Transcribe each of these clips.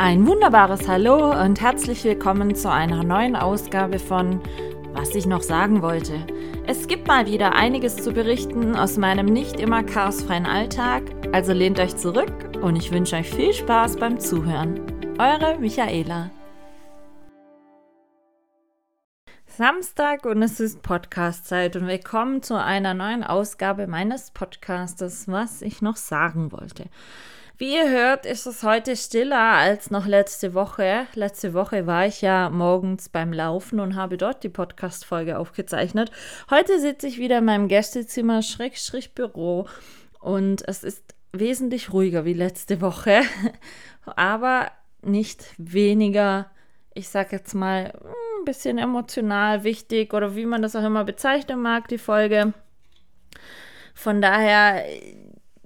Ein wunderbares Hallo und herzlich willkommen zu einer neuen Ausgabe von Was ich noch sagen wollte. Es gibt mal wieder einiges zu berichten aus meinem nicht immer chaosfreien Alltag, also lehnt euch zurück und ich wünsche euch viel Spaß beim Zuhören. Eure Michaela. Samstag und es ist Podcastzeit und willkommen zu einer neuen Ausgabe meines Podcastes, was ich noch sagen wollte. Wie ihr hört, ist es heute stiller als noch letzte Woche. Letzte Woche war ich ja morgens beim Laufen und habe dort die Podcast-Folge aufgezeichnet. Heute sitze ich wieder in meinem Gästezimmer, Schrägstrich Büro und es ist wesentlich ruhiger wie letzte Woche, aber nicht weniger, ich sag jetzt mal, ein bisschen emotional wichtig oder wie man das auch immer bezeichnen mag, die Folge. Von daher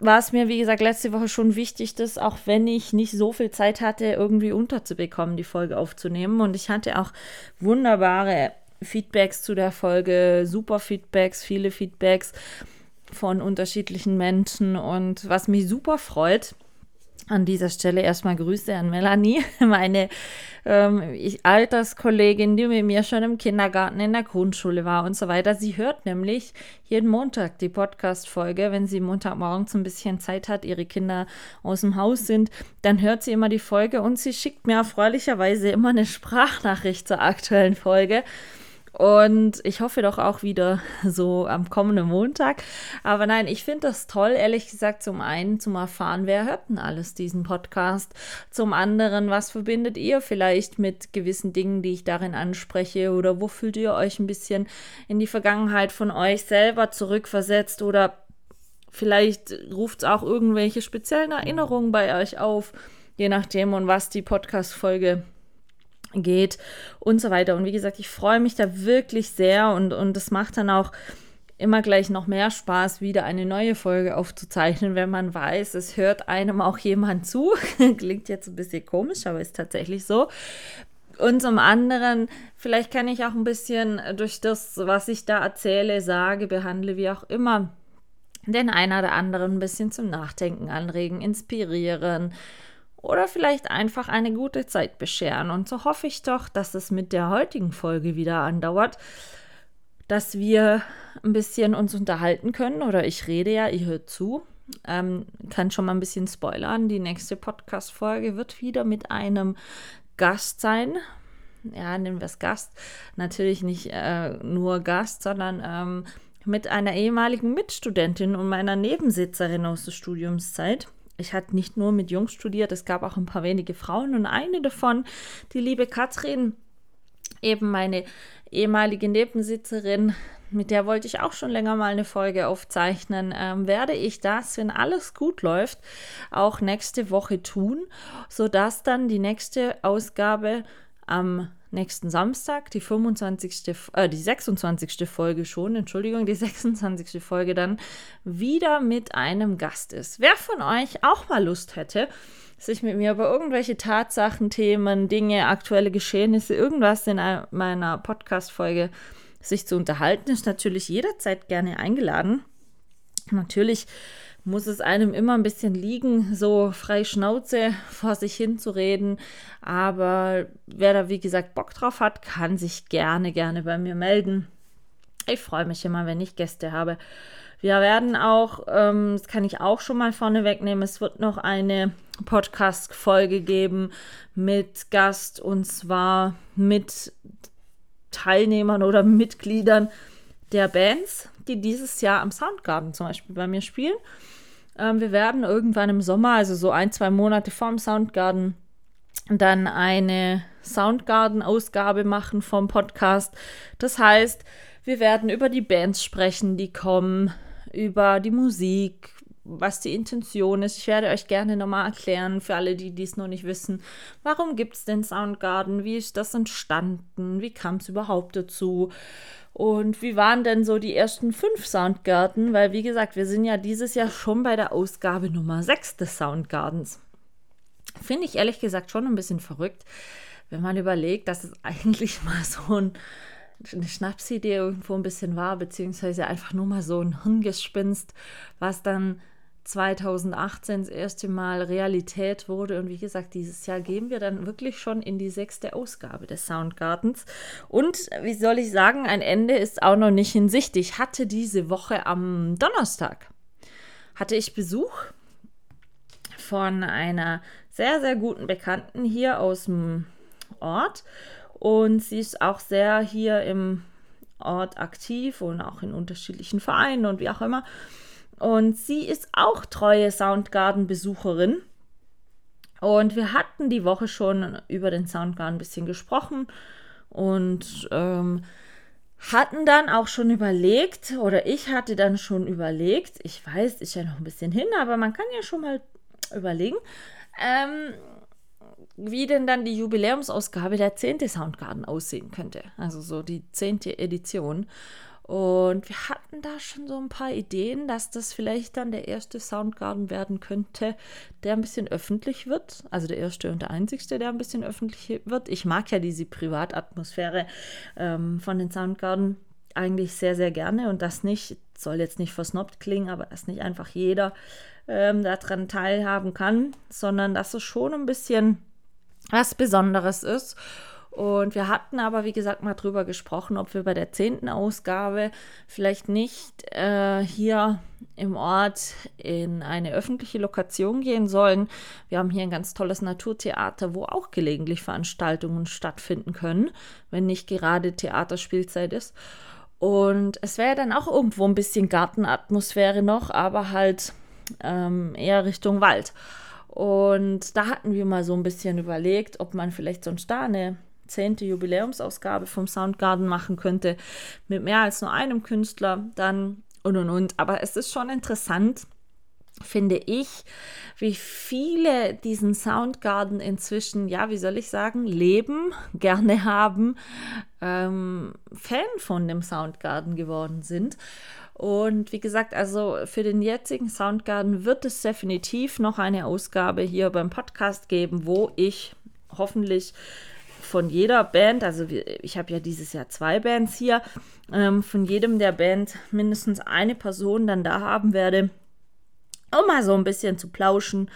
war es mir, wie gesagt, letzte Woche schon wichtig, das, auch wenn ich nicht so viel Zeit hatte, irgendwie unterzubekommen, die Folge aufzunehmen. Und ich hatte auch wunderbare Feedbacks zu der Folge, super Feedbacks, viele Feedbacks von unterschiedlichen Menschen. Und was mich super freut, an dieser Stelle erstmal Grüße an Melanie, meine ähm, ich, Alterskollegin, die mit mir schon im Kindergarten, in der Grundschule war und so weiter. Sie hört nämlich jeden Montag die Podcast-Folge. Wenn sie Montagmorgens ein bisschen Zeit hat, ihre Kinder aus dem Haus sind, dann hört sie immer die Folge und sie schickt mir erfreulicherweise immer eine Sprachnachricht zur aktuellen Folge. Und ich hoffe doch auch wieder so am kommenden Montag. Aber nein, ich finde das toll, ehrlich gesagt, zum einen zum Erfahren, wer hört denn alles diesen Podcast? Zum anderen, was verbindet ihr vielleicht mit gewissen Dingen, die ich darin anspreche? Oder wo fühlt ihr euch ein bisschen in die Vergangenheit von euch selber zurückversetzt? Oder vielleicht ruft es auch irgendwelche speziellen Erinnerungen bei euch auf, je nachdem, und was die Podcast-Folge geht und so weiter. Und wie gesagt, ich freue mich da wirklich sehr und, und es macht dann auch immer gleich noch mehr Spaß, wieder eine neue Folge aufzuzeichnen, wenn man weiß, es hört einem auch jemand zu. Klingt jetzt ein bisschen komisch, aber ist tatsächlich so. Und zum anderen, vielleicht kann ich auch ein bisschen durch das, was ich da erzähle, sage, behandle, wie auch immer, den einer oder anderen ein bisschen zum Nachdenken anregen, inspirieren, oder vielleicht einfach eine gute Zeit bescheren. Und so hoffe ich doch, dass es mit der heutigen Folge wieder andauert, dass wir ein bisschen uns unterhalten können oder ich rede ja, ihr hört zu. Ähm, kann schon mal ein bisschen spoilern. Die nächste Podcast-Folge wird wieder mit einem Gast sein. Ja, nennen wir es Gast. Natürlich nicht äh, nur Gast, sondern ähm, mit einer ehemaligen Mitstudentin und meiner Nebensitzerin aus der Studiumszeit ich hatte nicht nur mit Jungs studiert, es gab auch ein paar wenige Frauen und eine davon, die liebe Katrin, eben meine ehemalige Nebensitzerin, mit der wollte ich auch schon länger mal eine Folge aufzeichnen, ähm, werde ich das, wenn alles gut läuft, auch nächste Woche tun, sodass dann die nächste Ausgabe am nächsten Samstag, die 25. Äh, die 26. Folge schon, Entschuldigung, die 26. Folge dann wieder mit einem Gast ist. Wer von euch auch mal Lust hätte, sich mit mir über irgendwelche Tatsachen, Themen, Dinge, aktuelle Geschehnisse, irgendwas in meiner Podcast-Folge sich zu unterhalten, ist natürlich jederzeit gerne eingeladen. Natürlich muss es einem immer ein bisschen liegen, so frei Schnauze vor sich hin zu reden. Aber wer da, wie gesagt, Bock drauf hat, kann sich gerne, gerne bei mir melden. Ich freue mich immer, wenn ich Gäste habe. Wir werden auch, ähm, das kann ich auch schon mal vorne wegnehmen, es wird noch eine Podcast-Folge geben mit Gast und zwar mit Teilnehmern oder Mitgliedern der Bands, die dieses Jahr am Soundgarden zum Beispiel bei mir spielen. Ähm, wir werden irgendwann im Sommer, also so ein, zwei Monate vorm Soundgarden, dann eine Soundgarden-Ausgabe machen vom Podcast. Das heißt, wir werden über die Bands sprechen, die kommen, über die Musik, was die Intention ist. Ich werde euch gerne nochmal erklären, für alle, die dies noch nicht wissen, warum gibt es den Soundgarden, wie ist das entstanden, wie kam es überhaupt dazu und wie waren denn so die ersten fünf Soundgarden? Weil, wie gesagt, wir sind ja dieses Jahr schon bei der Ausgabe Nummer 6 des Soundgardens. Finde ich ehrlich gesagt schon ein bisschen verrückt, wenn man überlegt, dass es eigentlich mal so ein, eine Schnapsidee irgendwo ein bisschen war, beziehungsweise einfach nur mal so ein Hirngespinst, was dann 2018 das erste Mal Realität wurde. Und wie gesagt, dieses Jahr gehen wir dann wirklich schon in die sechste Ausgabe des Soundgardens. Und wie soll ich sagen, ein Ende ist auch noch nicht in Sicht. Ich hatte diese Woche am Donnerstag, hatte ich Besuch von einer sehr, sehr guten Bekannten hier aus dem Ort. Und sie ist auch sehr hier im Ort aktiv und auch in unterschiedlichen Vereinen und wie auch immer. Und sie ist auch treue Soundgarden-Besucherin. Und wir hatten die Woche schon über den Soundgarden ein bisschen gesprochen und ähm, hatten dann auch schon überlegt, oder ich hatte dann schon überlegt, ich weiß, ist ja noch ein bisschen hin, aber man kann ja schon mal überlegen, ähm, wie denn dann die Jubiläumsausgabe der 10. Soundgarden aussehen könnte. Also so die 10. Edition. Und wir hatten da schon so ein paar Ideen, dass das vielleicht dann der erste Soundgarden werden könnte, der ein bisschen öffentlich wird. Also der erste und der einzigste, der ein bisschen öffentlich wird. Ich mag ja diese Privatatmosphäre ähm, von den Soundgarden eigentlich sehr, sehr gerne. Und das nicht, soll jetzt nicht versnobbt klingen, aber dass nicht einfach jeder ähm, daran teilhaben kann, sondern dass es schon ein bisschen was Besonderes ist. Und wir hatten aber, wie gesagt, mal drüber gesprochen, ob wir bei der zehnten Ausgabe vielleicht nicht äh, hier im Ort in eine öffentliche Lokation gehen sollen. Wir haben hier ein ganz tolles Naturtheater, wo auch gelegentlich Veranstaltungen stattfinden können, wenn nicht gerade Theaterspielzeit ist. Und es wäre dann auch irgendwo ein bisschen Gartenatmosphäre noch, aber halt ähm, eher Richtung Wald. Und da hatten wir mal so ein bisschen überlegt, ob man vielleicht sonst da eine zehnte Jubiläumsausgabe vom Soundgarden machen könnte, mit mehr als nur einem Künstler, dann und und und. Aber es ist schon interessant, finde ich, wie viele diesen Soundgarden inzwischen, ja, wie soll ich sagen, leben, gerne haben, ähm, Fan von dem Soundgarden geworden sind. Und wie gesagt, also für den jetzigen Soundgarden wird es definitiv noch eine Ausgabe hier beim Podcast geben, wo ich hoffentlich von jeder Band, also ich habe ja dieses Jahr zwei Bands hier, ähm, von jedem der Band mindestens eine Person dann da haben werde, um mal so ein bisschen zu plauschen.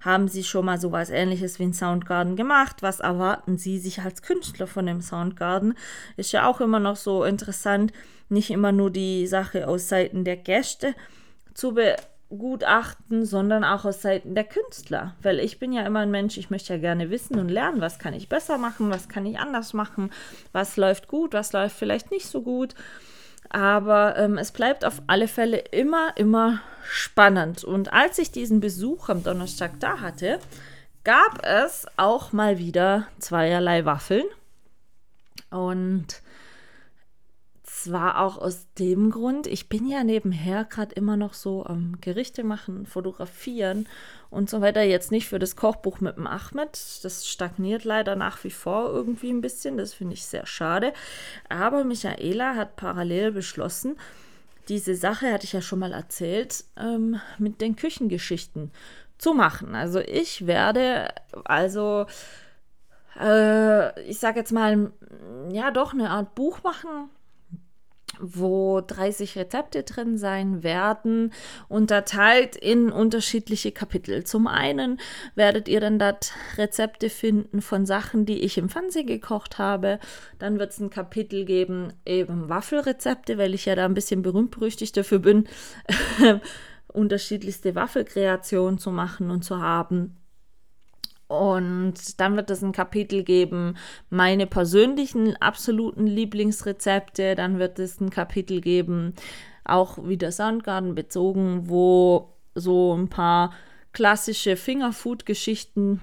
Haben Sie schon mal sowas ähnliches wie ein Soundgarden gemacht? Was erwarten Sie sich als Künstler von dem Soundgarden? Ist ja auch immer noch so interessant, nicht immer nur die Sache aus Seiten der Gäste zu be Gutachten, sondern auch aus Seiten der Künstler. Weil ich bin ja immer ein Mensch, ich möchte ja gerne wissen und lernen, was kann ich besser machen, was kann ich anders machen, was läuft gut, was läuft vielleicht nicht so gut. Aber ähm, es bleibt auf alle Fälle immer, immer spannend. Und als ich diesen Besuch am Donnerstag da hatte, gab es auch mal wieder zweierlei Waffeln. Und zwar auch aus dem Grund, ich bin ja nebenher gerade immer noch so am Gerichte machen, fotografieren und so weiter. Jetzt nicht für das Kochbuch mit dem Ahmed. Das stagniert leider nach wie vor irgendwie ein bisschen. Das finde ich sehr schade. Aber Michaela hat parallel beschlossen, diese Sache, hatte ich ja schon mal erzählt, ähm, mit den Küchengeschichten zu machen. Also ich werde also äh, ich sage jetzt mal, ja, doch eine Art Buch machen wo 30 Rezepte drin sein werden, unterteilt in unterschiedliche Kapitel. Zum einen werdet ihr dann dort Rezepte finden von Sachen, die ich im Fernsehen gekocht habe. Dann wird es ein Kapitel geben, eben Waffelrezepte, weil ich ja da ein bisschen berühmt-berüchtigt dafür bin, unterschiedlichste Waffelkreationen zu machen und zu haben. Und dann wird es ein Kapitel geben, meine persönlichen absoluten Lieblingsrezepte. Dann wird es ein Kapitel geben, auch wieder Soundgarden bezogen, wo so ein paar klassische Fingerfood-Geschichten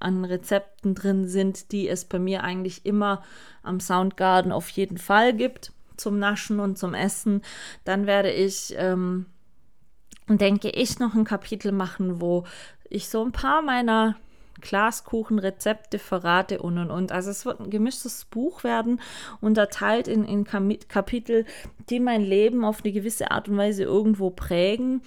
an Rezepten drin sind, die es bei mir eigentlich immer am Soundgarden auf jeden Fall gibt zum Naschen und zum Essen. Dann werde ich, ähm, denke ich, noch ein Kapitel machen, wo ich so ein paar meiner Glaskuchenrezepte verrate und und und. Also es wird ein gemischtes Buch werden, unterteilt in, in Kapitel, die mein Leben auf eine gewisse Art und Weise irgendwo prägen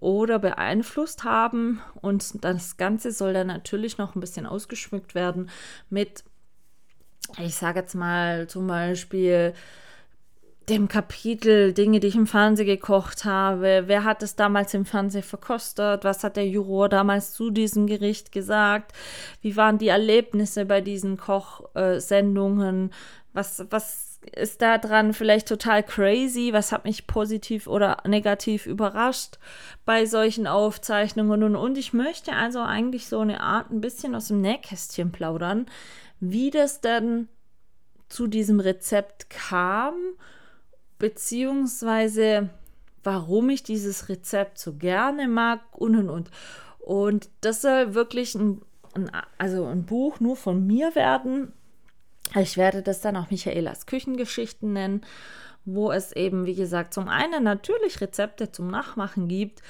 oder beeinflusst haben. Und das Ganze soll dann natürlich noch ein bisschen ausgeschmückt werden mit, ich sage jetzt mal zum Beispiel, dem Kapitel Dinge, die ich im Fernsehen gekocht habe. Wer hat es damals im Fernsehen verkostet? Was hat der Juror damals zu diesem Gericht gesagt? Wie waren die Erlebnisse bei diesen Kochsendungen? was, was ist da dran vielleicht total crazy? Was hat mich positiv oder negativ überrascht bei solchen Aufzeichnungen? Und, und ich möchte also eigentlich so eine Art ein bisschen aus dem Nähkästchen plaudern, wie das denn zu diesem Rezept kam beziehungsweise warum ich dieses Rezept so gerne mag und und und. Und das soll wirklich ein, ein, also ein Buch nur von mir werden. Ich werde das dann auch Michaelas Küchengeschichten nennen, wo es eben, wie gesagt, zum einen natürlich Rezepte zum Nachmachen gibt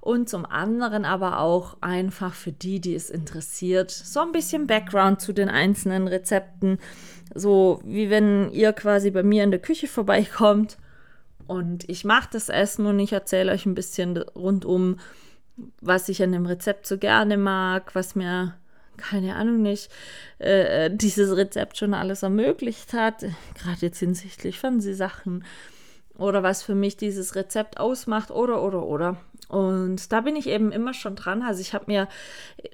und zum anderen aber auch einfach für die, die es interessiert, so ein bisschen Background zu den einzelnen Rezepten so wie wenn ihr quasi bei mir in der Küche vorbeikommt und ich mache das Essen und ich erzähle euch ein bisschen rundum, was ich an dem Rezept so gerne mag, was mir, keine Ahnung nicht, äh, äh dieses Rezept schon alles ermöglicht hat, gerade jetzt hinsichtlich Fernsehsachen oder was für mich dieses Rezept ausmacht oder oder oder. Und da bin ich eben immer schon dran. Also ich habe mir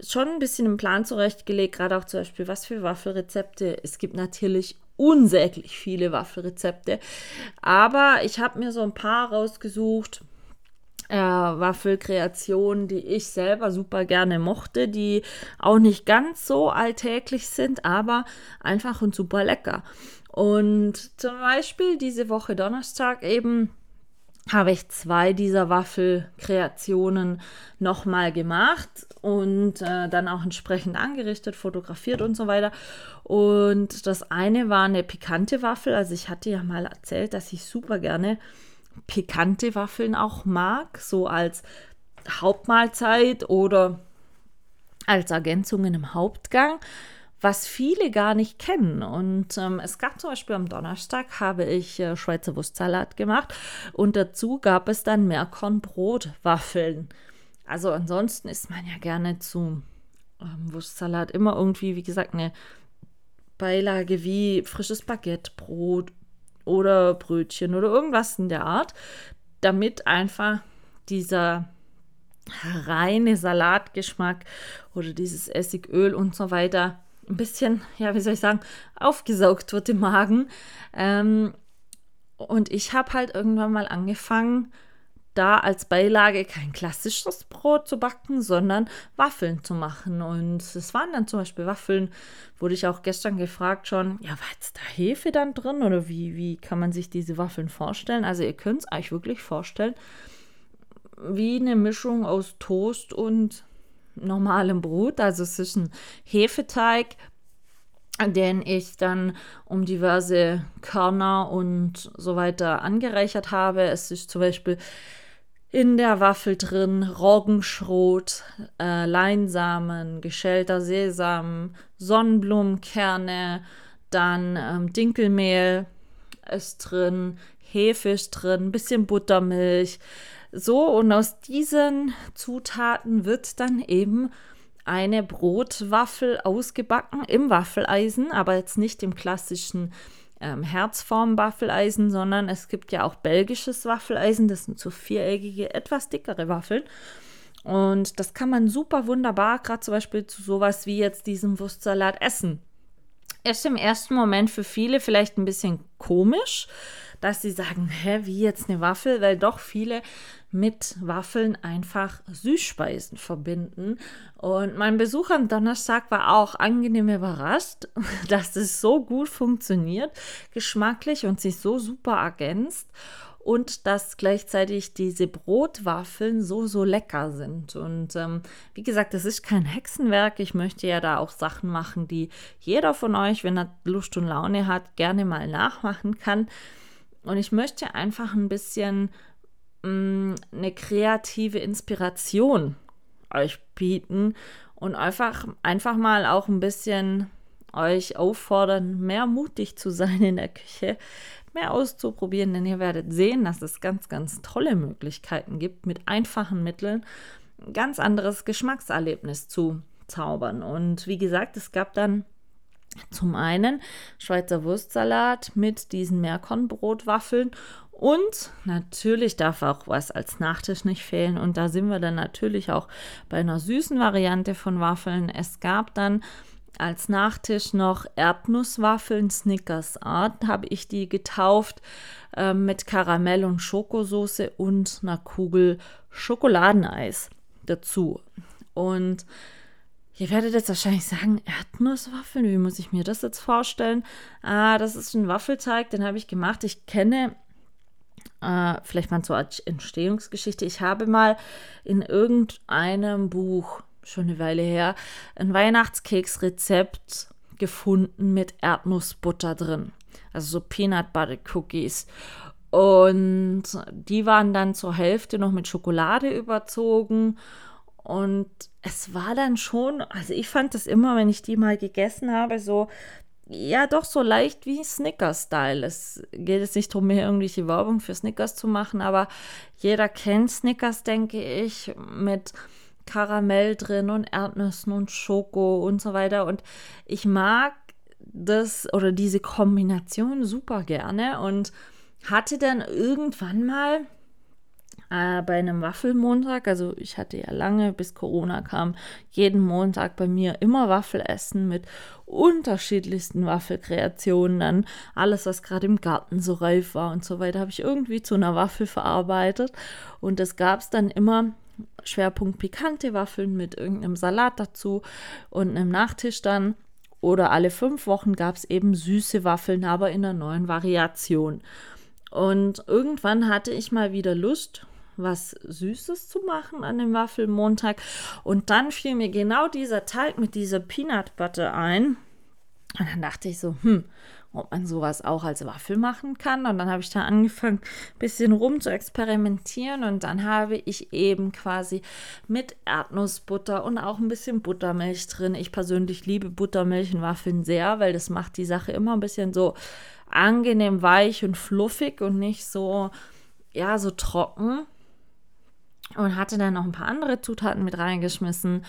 schon ein bisschen einen Plan zurechtgelegt, gerade auch zum Beispiel, was für Waffelrezepte. Es gibt natürlich unsäglich viele Waffelrezepte, aber ich habe mir so ein paar rausgesucht. Äh, Waffelkreationen, die ich selber super gerne mochte, die auch nicht ganz so alltäglich sind, aber einfach und super lecker. Und zum Beispiel diese Woche Donnerstag eben habe ich zwei dieser Waffelkreationen nochmal gemacht und äh, dann auch entsprechend angerichtet, fotografiert und so weiter. Und das eine war eine pikante Waffel. Also ich hatte ja mal erzählt, dass ich super gerne pikante Waffeln auch mag, so als Hauptmahlzeit oder als Ergänzungen im Hauptgang was viele gar nicht kennen. Und ähm, es gab zum Beispiel am Donnerstag habe ich äh, Schweizer Wurstsalat gemacht und dazu gab es dann Meerkornbrotwaffeln. Also ansonsten isst man ja gerne zu ähm, Wurstsalat immer irgendwie, wie gesagt, eine Beilage wie frisches Baguettebrot oder Brötchen oder irgendwas in der Art, damit einfach dieser reine Salatgeschmack oder dieses Essigöl und so weiter ein bisschen, ja, wie soll ich sagen, aufgesaugt wird im Magen. Ähm, und ich habe halt irgendwann mal angefangen, da als Beilage kein klassisches Brot zu backen, sondern Waffeln zu machen. Und es waren dann zum Beispiel Waffeln, wurde ich auch gestern gefragt schon, ja, war jetzt da Hefe dann drin oder wie, wie kann man sich diese Waffeln vorstellen? Also ihr könnt es euch wirklich vorstellen, wie eine Mischung aus Toast und normalem Brot. Also es ist ein Hefeteig, den ich dann um diverse Körner und so weiter angereichert habe. Es ist zum Beispiel in der Waffel drin Roggenschrot, äh, Leinsamen, geschälter Sesam, Sonnenblumenkerne, dann ähm, Dinkelmehl ist drin, Hefe ist drin, bisschen Buttermilch, so, und aus diesen Zutaten wird dann eben eine Brotwaffel ausgebacken im Waffeleisen, aber jetzt nicht im klassischen ähm, Herzform-Waffeleisen, sondern es gibt ja auch belgisches Waffeleisen, das sind so viereckige, etwas dickere Waffeln. Und das kann man super wunderbar, gerade zum Beispiel zu sowas wie jetzt diesem Wurstsalat essen. Ist im ersten Moment für viele vielleicht ein bisschen komisch, dass sie sagen, hä, wie jetzt eine Waffel, weil doch viele mit Waffeln einfach Süßspeisen verbinden. Und mein Besuch am Donnerstag war auch angenehm überrascht, dass es so gut funktioniert, geschmacklich und sich so super ergänzt und dass gleichzeitig diese Brotwaffeln so, so lecker sind. Und ähm, wie gesagt, das ist kein Hexenwerk. Ich möchte ja da auch Sachen machen, die jeder von euch, wenn er Lust und Laune hat, gerne mal nachmachen kann. Und ich möchte einfach ein bisschen mh, mm, eine kreative Inspiration euch bieten und einfach, einfach mal auch ein bisschen euch auffordern, mehr mutig zu sein in der Küche, mehr auszuprobieren, denn ihr werdet sehen, dass es ganz, ganz tolle Möglichkeiten gibt, mit einfachen Mitteln ein ganz anderes Geschmackserlebnis zu zaubern. Und wie gesagt, es gab dann Zum einen Schweizer Wurstsalat mit diesen Meerkornbrotwaffeln und natürlich darf auch was als Nachtisch nicht fehlen. Und da sind wir dann natürlich auch bei einer süßen Variante von Waffeln. Es gab dann als Nachtisch noch Erdnusswaffeln, Snickers Art, habe ich die getauft äh, mit Karamell und Schokosoße und einer Kugel Schokoladeneis dazu. Und Ihr werdet jetzt wahrscheinlich sagen, Erdnusswaffeln, wie muss ich mir das jetzt vorstellen? Ah, das ist ein Waffelteig, den habe ich gemacht. Ich kenne äh, vielleicht mal zur Entstehungsgeschichte. Ich habe mal in irgendeinem Buch, schon eine Weile her, ein Weihnachtskeksrezept gefunden mit Erdnussbutter drin. Also so Peanut Butter Cookies. Und die waren dann zur Hälfte noch mit Schokolade überzogen und es war dann schon, also ich fand das immer, wenn ich die mal gegessen habe, so, ja, doch so leicht wie Snickers-Style. Es geht jetzt nicht darum, mir irgendwelche Werbung für Snickers zu machen, aber jeder kennt Snickers, denke ich, mit Karamell drin und Erdnüssen und Schoko und so weiter. Und ich mag das oder diese Kombination super gerne und hatte dann irgendwann mal äh, bei einem Waffelmontag, also ich hatte ja lange, bis Corona kam, jeden Montag bei mir immer Waffelessen mit unterschiedlichsten Waffelkreationen, dann alles, was gerade im Garten so reif war und so weiter, habe ich irgendwie zu einer Waffel verarbeitet und das gab es dann immer Schwerpunkt pikante Waffeln mit irgendeinem Salat dazu und einem Nachtisch dann. Oder alle fünf Wochen gab es eben süße Waffeln, aber in einer neuen Variation. Und irgendwann hatte ich mal wieder Lust, was Süßes zu machen an dem Waffelmontag. Und dann fiel mir genau dieser Teig mit dieser Peanut Butter ein. Und dann dachte ich so, hm, ob man sowas auch als Waffel machen kann. Und dann habe ich da angefangen, ein bisschen rum zu experimentieren. Und dann habe ich eben quasi mit Erdnussbutter und auch ein bisschen Buttermilch drin. Ich persönlich liebe Buttermilch in Waffeln sehr, weil das macht die Sache immer ein bisschen so angenehm weich und fluffig und nicht so, ja, so trocken und hatte dann noch ein paar andere Zutaten mit reingeschmissen.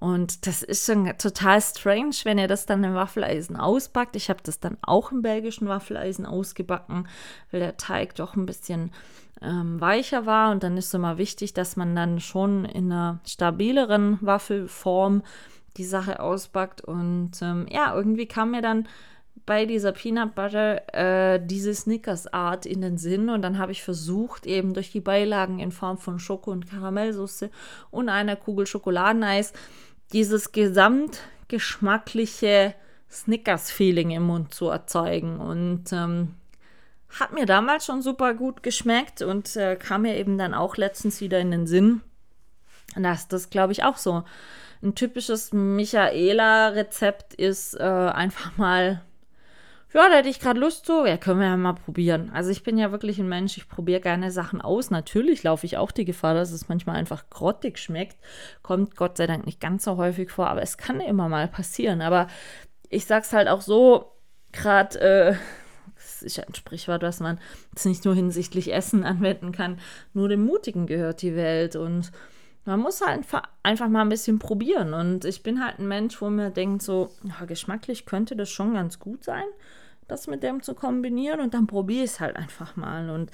Und das ist schon total strange, wenn ihr das dann im Waffeleisen auspackt. Ich habe das dann auch im belgischen Waffeleisen ausgebacken, weil der Teig doch ein bisschen ähm, weicher war. Und dann ist es immer wichtig, dass man dann schon in einer stabileren Waffelform die Sache auspackt. Und ähm, ja, irgendwie kam mir dann bei dieser Peanut Butter äh, diese Snickers-Art in den Sinn und dann habe ich versucht, eben durch die Beilagen in Form von Schoko- und Karamellsoße und einer Kugel Schokoladeneis dieses gesamtgeschmackliche Snickers-Feeling im Mund zu erzeugen. Und ähm, hat mir damals schon super gut geschmeckt und äh, kam mir eben dann auch letztens wieder in den Sinn, dass das, glaube ich, auch so ein typisches Michaela-Rezept ist, äh, einfach mal ja, da hätte ich gerade Lust zu. Ja, können wir ja mal probieren. Also ich bin ja wirklich ein Mensch, ich probiere gerne Sachen aus. Natürlich laufe ich auch die Gefahr, dass es manchmal einfach grottig schmeckt. Kommt Gott sei Dank nicht ganz so häufig vor, aber es kann immer mal passieren. Aber ich sag's halt auch so, gerade, äh, das ist ja ein Sprichwort, was man jetzt nicht nur hinsichtlich Essen anwenden kann. Nur dem Mutigen gehört die Welt und man muss halt einfach mal ein bisschen probieren. Und ich bin halt ein Mensch, wo mir denkt, so, ja, geschmacklich könnte das schon ganz gut sein, das mit dem zu kombinieren. Und dann probiere ich es halt einfach mal. Und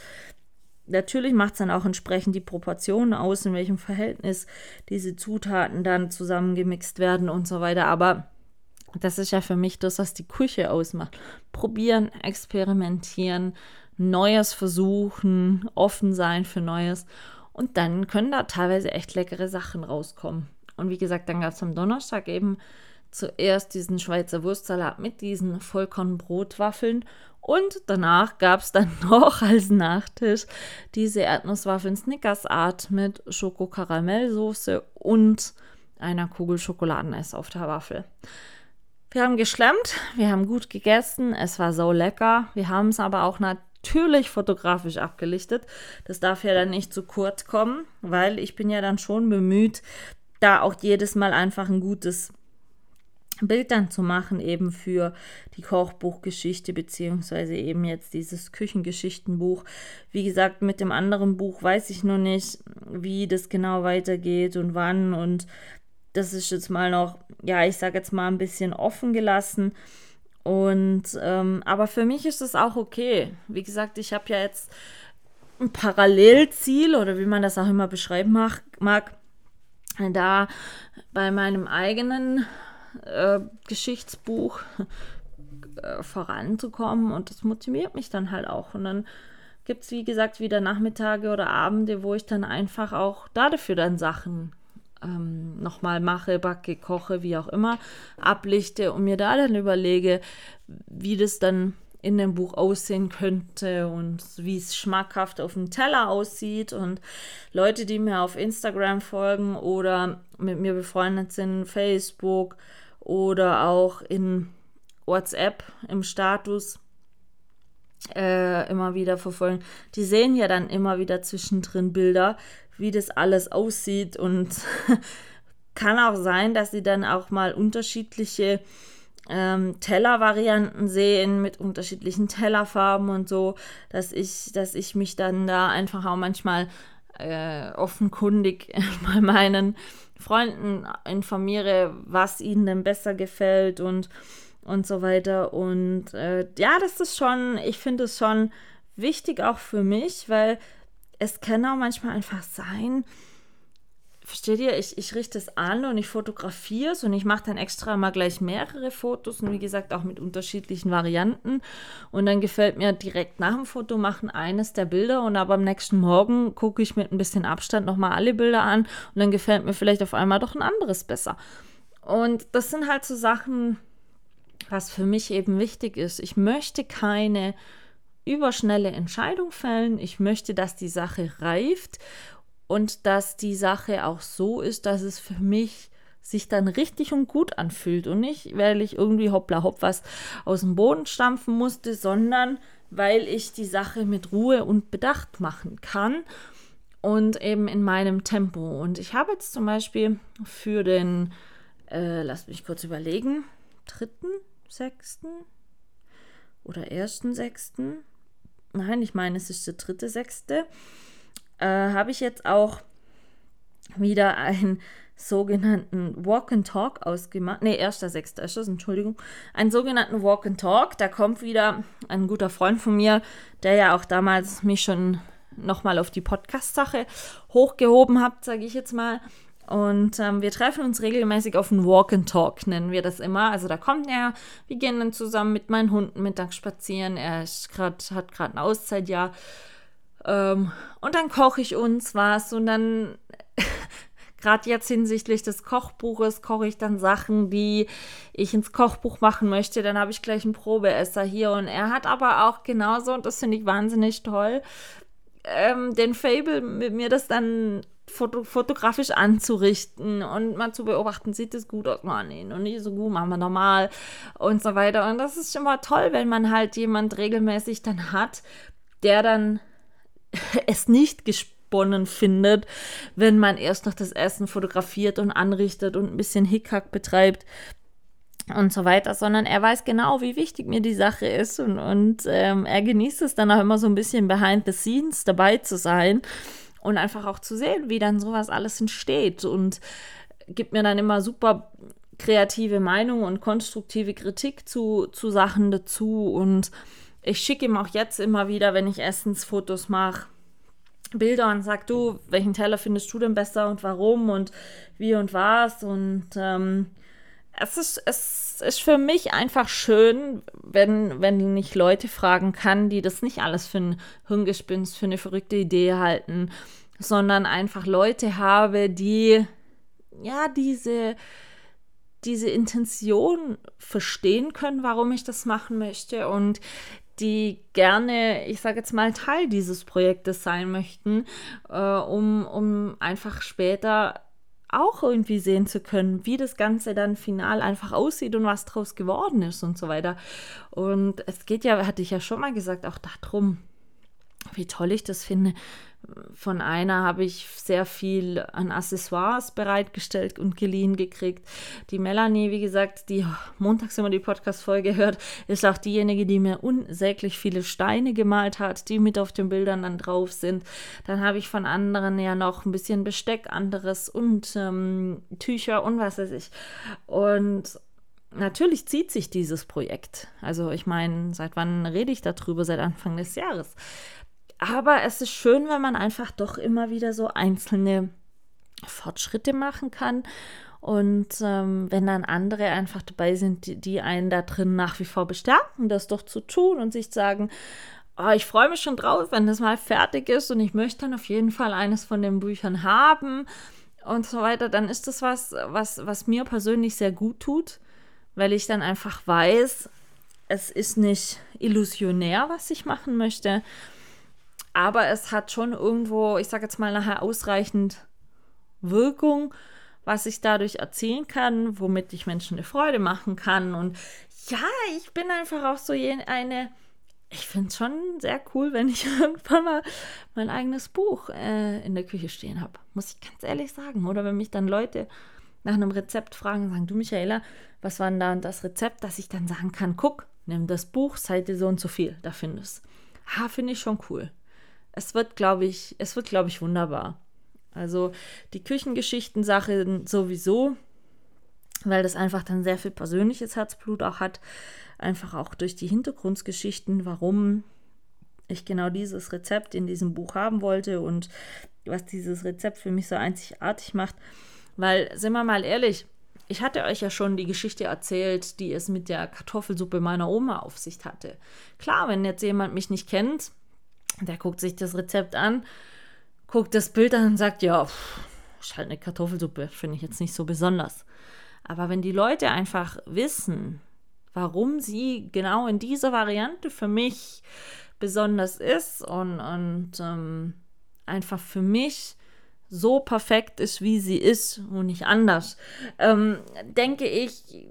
natürlich macht es dann auch entsprechend die Proportionen aus, in welchem Verhältnis diese Zutaten dann zusammengemixt werden und so weiter. Aber das ist ja für mich das, was die Küche ausmacht. Probieren, experimentieren, Neues versuchen, offen sein für Neues. Und dann können da teilweise echt leckere Sachen rauskommen. Und wie gesagt, dann gab es am Donnerstag eben zuerst diesen Schweizer Wurstsalat mit diesen Vollkornbrotwaffeln und danach gab es dann noch als Nachtisch diese Erdnusswaffeln Snickers Art mit Schoko-Karamellsoße und einer Kugel Schokoladeneis auf der Waffel. Wir haben geschlemmt, wir haben gut gegessen, es war so lecker. Wir haben es aber auch natürlich fotografisch abgelichtet. Das darf ja dann nicht zu kurz kommen, weil ich bin ja dann schon bemüht, da auch jedes Mal einfach ein gutes Bild dann zu machen, eben für die Kochbuchgeschichte, beziehungsweise eben jetzt dieses Küchengeschichtenbuch. Wie gesagt, mit dem anderen Buch weiß ich noch nicht, wie das genau weitergeht und wann. Und das ist jetzt mal noch, ja, ich sage jetzt mal ein bisschen offen gelassen. Und ähm, aber für mich ist es auch okay. Wie gesagt, ich habe ja jetzt ein Parallelziel oder wie man das auch immer beschreiben mag, mag da bei meinem eigenen äh, Geschichtsbuch äh, voranzukommen und das motiviert mich dann halt auch. Und dann gibt es, wie gesagt, wieder Nachmittage oder Abende, wo ich dann einfach auch dafür dann Sachen ähm, nochmal mache, backe, koche, wie auch immer, ablichte und mir da dann überlege, wie das dann in dem Buch aussehen könnte und wie es schmackhaft auf dem Teller aussieht. Und Leute, die mir auf Instagram folgen oder mit mir befreundet sind, Facebook oder auch in WhatsApp im Status äh, immer wieder verfolgen, die sehen ja dann immer wieder zwischendrin Bilder, wie das alles aussieht und kann auch sein, dass sie dann auch mal unterschiedliche ähm, Tellervarianten sehen mit unterschiedlichen Tellerfarben und so, dass ich, dass ich mich dann da einfach auch manchmal äh, offenkundig bei meinen Freunden informiere, was ihnen denn besser gefällt und, und so weiter. Und äh, ja, das ist schon, ich finde es schon wichtig auch für mich, weil es kann auch manchmal einfach sein, versteht ihr, ich, ich richte es an und ich fotografiere es und ich mache dann extra mal gleich mehrere Fotos und wie gesagt auch mit unterschiedlichen Varianten. Und dann gefällt mir direkt nach dem Foto machen eines der Bilder und aber am nächsten Morgen gucke ich mit ein bisschen Abstand nochmal alle Bilder an und dann gefällt mir vielleicht auf einmal doch ein anderes besser. Und das sind halt so Sachen, was für mich eben wichtig ist. Ich möchte keine überschnelle Entscheidung fällen. Ich möchte, dass die Sache reift und dass die Sache auch so ist, dass es für mich sich dann richtig und gut anfühlt und nicht, weil ich irgendwie hoppla hopp was aus dem Boden stampfen musste, sondern weil ich die Sache mit Ruhe und Bedacht machen kann und eben in meinem Tempo. Und ich habe jetzt zum Beispiel für den, äh, lass mich kurz überlegen, dritten, sechsten oder ersten, sechsten, nein, ich meine, es ist der dritte, sechste, äh, habe ich jetzt auch wieder einen sogenannten Walk and Talk ausgemacht. Ne, erster Sechster ist das, Entschuldigung. Einen sogenannten Walk and Talk. Da kommt wieder ein guter Freund von mir, der ja auch damals mich schon nochmal auf die Podcast-Sache hochgehoben hat, sage ich jetzt mal. Und ähm, wir treffen uns regelmäßig auf einen Walk and Talk, nennen wir das immer. Also da kommt er, wir gehen dann zusammen mit meinen Hunden mittags spazieren. Er grad, hat gerade eine Auszeit, ja. Ähm, und dann koche ich uns was und dann, gerade jetzt hinsichtlich des Kochbuches, koche ich dann Sachen, die ich ins Kochbuch machen möchte. Dann habe ich gleich einen Probeesser hier und er hat aber auch genauso, und das finde ich wahnsinnig toll, ähm, den Fable mit mir das dann foto fotografisch anzurichten und mal zu beobachten, sieht es gut aus, oh, nee, noch nicht so gut, machen wir normal und so weiter. Und das ist schon mal toll, wenn man halt jemand regelmäßig dann hat, der dann es nicht gesponnen findet, wenn man erst noch das Essen fotografiert und anrichtet und ein bisschen Hickhack betreibt und so weiter, sondern er weiß genau, wie wichtig mir die Sache ist und, und ähm, er genießt es dann auch immer so ein bisschen behind the scenes dabei zu sein und einfach auch zu sehen, wie dann sowas alles entsteht und gibt mir dann immer super kreative Meinungen und konstruktive Kritik zu, zu Sachen dazu und ich schicke ihm auch jetzt immer wieder, wenn ich Essensfotos mache, Bilder und sag du, welchen Teller findest du denn besser und warum und wie und was. Und ähm, es, ist, es ist für mich einfach schön, wenn, wenn ich Leute fragen kann, die das nicht alles für ein Hirngespinst, für eine verrückte Idee halten, sondern einfach Leute habe, die ja diese diese Intention verstehen können, warum ich das machen möchte und die gerne, ich sage jetzt mal, Teil dieses Projektes sein möchten, äh, um, um einfach später auch irgendwie sehen zu können, wie das Ganze dann final einfach aussieht und was daraus geworden ist und so weiter. Und es geht ja, hatte ich ja schon mal gesagt, auch darum, wie toll ich das finde, von einer habe ich sehr viel an Accessoires bereitgestellt und geliehen gekriegt. Die Melanie, wie gesagt, die montags immer die Podcast-Folge hört, ist auch diejenige, die mir unsäglich viele Steine gemalt hat, die mit auf den Bildern dann drauf sind. Dann habe ich von anderen ja noch ein bisschen Besteck, anderes und ähm, Tücher und was weiß ich. Und natürlich zieht sich dieses Projekt. Also ich meine, seit wann rede ich darüber? Seit Anfang des Jahres. Aber es ist schön, wenn man einfach doch immer wieder so einzelne Fortschritte machen kann. Und ähm, wenn dann andere einfach dabei sind, die, die einen da drin nach wie vor bestärken, das doch zu tun und sich sagen, oh, ich freue mich schon drauf, wenn das mal fertig ist und ich möchte dann auf jeden Fall eines von den Büchern haben. Und so weiter, dann ist das was, was, was mir persönlich sehr gut tut, weil ich dann einfach weiß, es ist nicht illusionär, was ich machen möchte, aber es hat schon irgendwo, ich sage jetzt mal nachher ausreichend Wirkung, was ich dadurch erzählen kann, womit ich Menschen eine Freude machen kann. Und ja, ich bin einfach auch so eine, ich finde es schon sehr cool, wenn ich irgendwann mal mein eigenes Buch äh, in der Küche stehen habe. Muss ich ganz ehrlich sagen. Oder wenn mich dann Leute nach einem Rezept fragen und sagen, du Michaela, was war denn da das Rezept, dass ich dann sagen kann, guck, nimm das Buch, Seite so und so viel, da findest. Ha, finde ich schon cool. Es wird, glaube ich, es wird, glaube ich, wunderbar. Also die Küchengeschichten-Sache sowieso, weil das einfach dann sehr viel persönliches Herzblut auch hat einfach auch durch die Hintergrundgeschichten, warum ich genau dieses Rezept in diesem Buch haben wollte und was dieses Rezept für mich so einzigartig macht. Weil, sind wir mal ehrlich, ich hatte euch ja schon die Geschichte erzählt, die es mit der Kartoffelsuppe meiner Oma auf sich hatte. Klar, wenn jetzt jemand mich nicht kennt, der guckt sich das Rezept an, guckt das Bild an und sagt, ja, pff, ist halt eine Kartoffelsuppe, finde ich jetzt nicht so besonders. Aber wenn die Leute einfach wissen, warum sie genau in dieser Variante für mich besonders ist und, und ähm, einfach für mich so perfekt ist, wie sie ist und nicht anders, ähm, denke ich,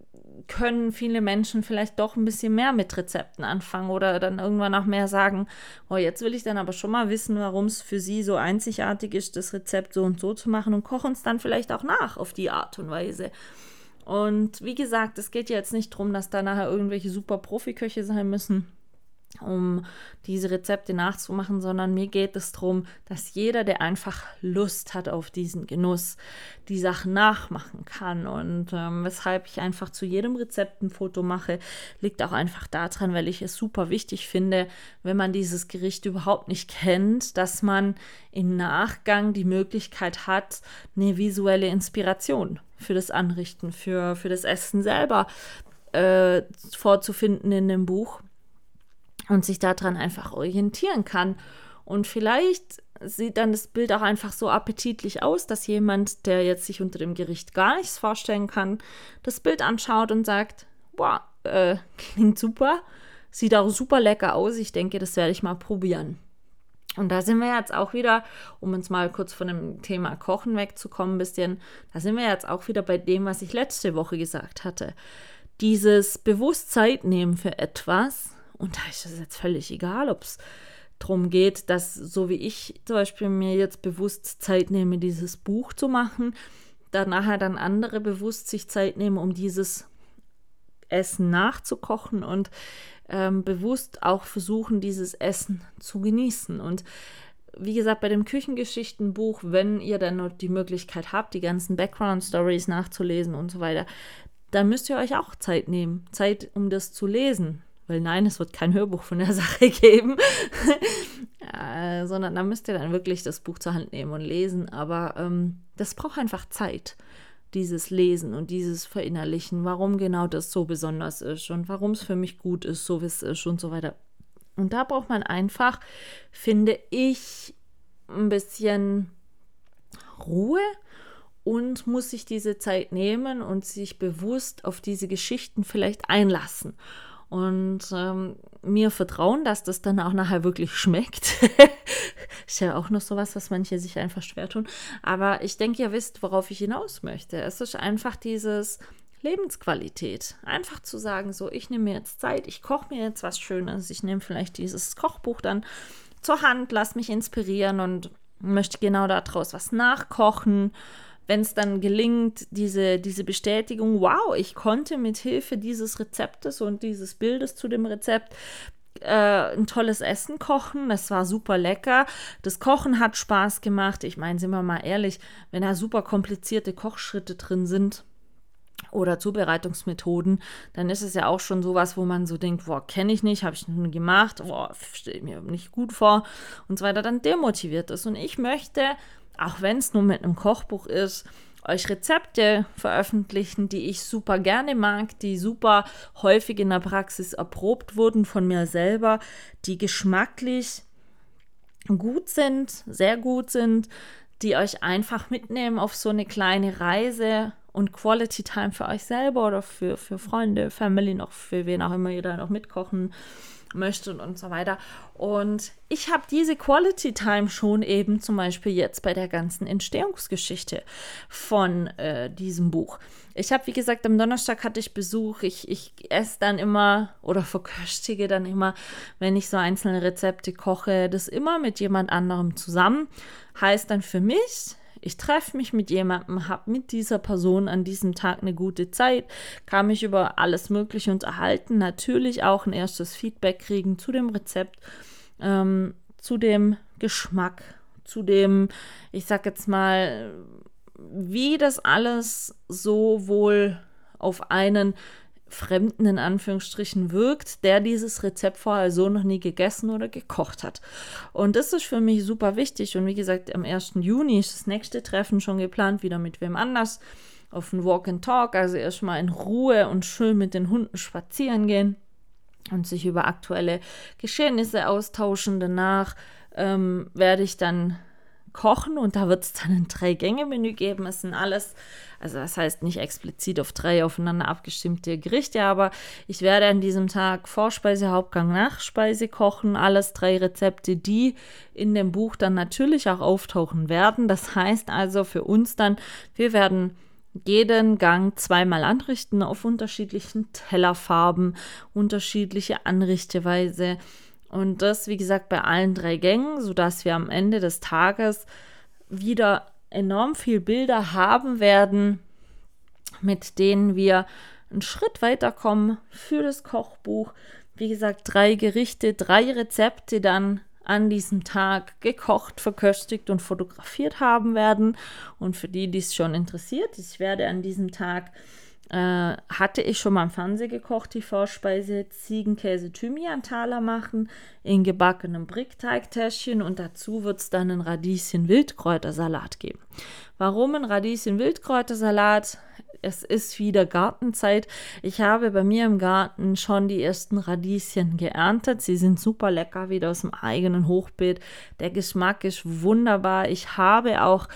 können viele Menschen vielleicht doch ein bisschen mehr mit Rezepten anfangen oder dann irgendwann auch mehr sagen, oh, jetzt will ich dann aber schon mal wissen, warum es für sie so einzigartig ist, das Rezept so und so zu machen und kochen es dann vielleicht auch nach auf die Art und Weise. Und wie gesagt, es geht jetzt nicht darum, dass da nachher irgendwelche super Profiköche sein müssen, um diese Rezepte nachzumachen, sondern mir geht es darum, dass jeder, der einfach Lust hat auf diesen Genuss, die Sachen nachmachen kann. Und ähm, weshalb ich einfach zu jedem Rezept ein Foto mache, liegt auch einfach daran, weil ich es super wichtig finde, wenn man dieses Gericht überhaupt nicht kennt, dass man im Nachgang die Möglichkeit hat, eine visuelle Inspiration für das Anrichten, für, für das Essen selber äh, vorzufinden in dem Buch und sich daran einfach orientieren kann. Und vielleicht sieht dann das Bild auch einfach so appetitlich aus, dass jemand, der jetzt sich unter dem Gericht gar nichts vorstellen kann, das Bild anschaut und sagt, boah, äh, klingt super, sieht auch super lecker aus, ich denke, das werde ich mal probieren. Und da sind wir jetzt auch wieder, um uns mal kurz von dem Thema Kochen wegzukommen, ein bisschen, da sind wir jetzt auch wieder bei dem, was ich letzte Woche gesagt hatte. Dieses Bewusstsein nehmen für etwas, und da ist es jetzt völlig egal, ob es darum geht, dass, so wie ich zum Beispiel mir jetzt bewusst Zeit nehme, dieses Buch zu machen, dann nachher dann andere bewusst sich Zeit nehmen, um dieses Essen nachzukochen und ähm, bewusst auch versuchen, dieses Essen zu genießen. Und wie gesagt, bei dem Küchengeschichtenbuch, wenn ihr dann noch die Möglichkeit habt, die ganzen Background-Stories nachzulesen und so weiter, dann müsst ihr euch auch Zeit nehmen. Zeit, um das zu lesen. Weil nein, es wird kein Hörbuch von der Sache geben, äh, sondern da müsst ihr dann wirklich das Buch zur Hand nehmen und lesen. Aber ähm, das braucht einfach Zeit dieses Lesen und dieses Verinnerlichen, warum genau das so besonders ist und warum es für mich gut ist, so wie es ist und so weiter. Und da braucht man einfach, finde ich, ein bisschen Ruhe und muss sich diese Zeit nehmen und sich bewusst auf diese Geschichten vielleicht einlassen und ähm, mir vertrauen, dass das dann auch nachher wirklich schmeckt. ist ja auch noch sowas, was manche sich einfach schwer tun. Aber ich denke, ihr wisst, worauf ich hinaus möchte. Es ist einfach dieses Lebensqualität. Einfach zu sagen, so, ich nehme mir jetzt Zeit, ich koche mir jetzt was Schönes, ich nehme vielleicht dieses Kochbuch dann zur Hand, lass mich inspirieren und möchte genau daraus was nachkochen wenn es dann gelingt, diese, diese Bestätigung, wow, ich konnte mit Hilfe dieses Rezeptes und dieses Bildes zu dem Rezept äh, ein tolles Essen kochen. Das war super lecker. Das Kochen hat Spaß gemacht. Ich meine, sind wir mal ehrlich, wenn da super komplizierte Kochschritte drin sind, oder Zubereitungsmethoden, dann ist es ja auch schon sowas, wo man so denkt, boah, kenne ich nicht, habe ich nie gemacht, boah, stelle mir nicht gut vor und so weiter, dann demotiviert ist. Und ich möchte, auch wenn es nur mit einem Kochbuch ist, euch Rezepte veröffentlichen, die ich super gerne mag, die super häufig in der Praxis erprobt wurden von mir selber, die geschmacklich gut sind, sehr gut sind, die euch einfach mitnehmen auf so eine kleine Reise und Quality Time für euch selber oder für, für Freunde, Family, noch für wen auch immer ihr da noch mitkochen möchtet und so weiter. Und ich habe diese Quality Time schon eben zum Beispiel jetzt bei der ganzen Entstehungsgeschichte von äh, diesem Buch. Ich habe, wie gesagt, am Donnerstag hatte ich Besuch. Ich, ich esse dann immer oder verköstige dann immer, wenn ich so einzelne Rezepte koche, das immer mit jemand anderem zusammen. Heißt dann für mich, ich treffe mich mit jemandem, habe mit dieser Person an diesem Tag eine gute Zeit, kann mich über alles Mögliche unterhalten, natürlich auch ein erstes Feedback kriegen zu dem Rezept, ähm, zu dem Geschmack, zu dem, ich sag jetzt mal, wie das alles so wohl auf einen Fremden in Anführungsstrichen wirkt, der dieses Rezept vorher so noch nie gegessen oder gekocht hat. Und das ist für mich super wichtig. Und wie gesagt, am 1. Juni ist das nächste Treffen schon geplant, wieder mit wem anders auf ein Walk and Talk, also erstmal in Ruhe und schön mit den Hunden spazieren gehen und sich über aktuelle Geschehnisse austauschen. Danach ähm, werde ich dann kochen und da wird es dann ein Drei-Gänge-Menü geben. Es sind alles, also das heißt nicht explizit auf drei aufeinander abgestimmte Gerichte, aber ich werde an diesem Tag Vorspeise, Hauptgang, Nachspeise kochen. Alles drei Rezepte, die in dem Buch dann natürlich auch auftauchen werden. Das heißt also für uns dann, wir werden jeden Gang zweimal anrichten auf unterschiedlichen Tellerfarben, unterschiedliche Anrichteweise. Und das, wie gesagt, bei allen drei Gängen, sodass wir am Ende des Tages wieder enorm viel Bilder haben werden, mit denen wir einen Schritt weiterkommen für das Kochbuch. Wie gesagt, drei Gerichte, drei Rezepte dann an diesem Tag gekocht, verköstigt und fotografiert haben werden. Und für die, die es schon interessiert, ich werde an diesem Tag äh, hatte ich schon mal im Fernsehen gekocht, die Vorspeise Ziegenkäse Thymian-Taler machen in gebackenem Brickteigtäschchen und dazu wird es dann einen Radieschen-Wildkräutersalat geben. Warum ein Radieschen-Wildkräutersalat? Es ist wieder Gartenzeit. Ich habe bei mir im Garten schon die ersten Radieschen geerntet. Sie sind super lecker, wieder aus dem eigenen Hochbeet. Der Geschmack ist wunderbar. Ich habe auch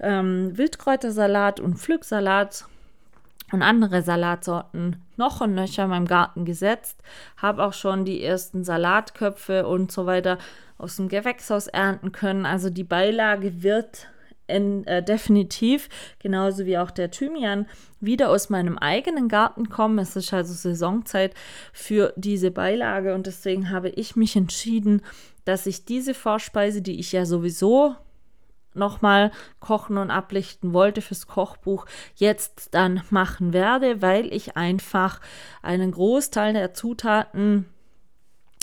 ähm, Wildkräutersalat und Pflücksalat und andere Salatsorten noch und nöcher in meinem Garten gesetzt. Habe auch schon die ersten Salatköpfe und so weiter aus dem Gewächshaus ernten können. Also die Beilage wird in, äh, definitiv, genauso wie auch der Thymian, wieder aus meinem eigenen Garten kommen. Es ist also Saisonzeit für diese Beilage und deswegen habe ich mich entschieden, dass ich diese Vorspeise, die ich ja sowieso nochmal kochen und ablichten wollte fürs Kochbuch, jetzt dann machen werde, weil ich einfach einen Großteil der Zutaten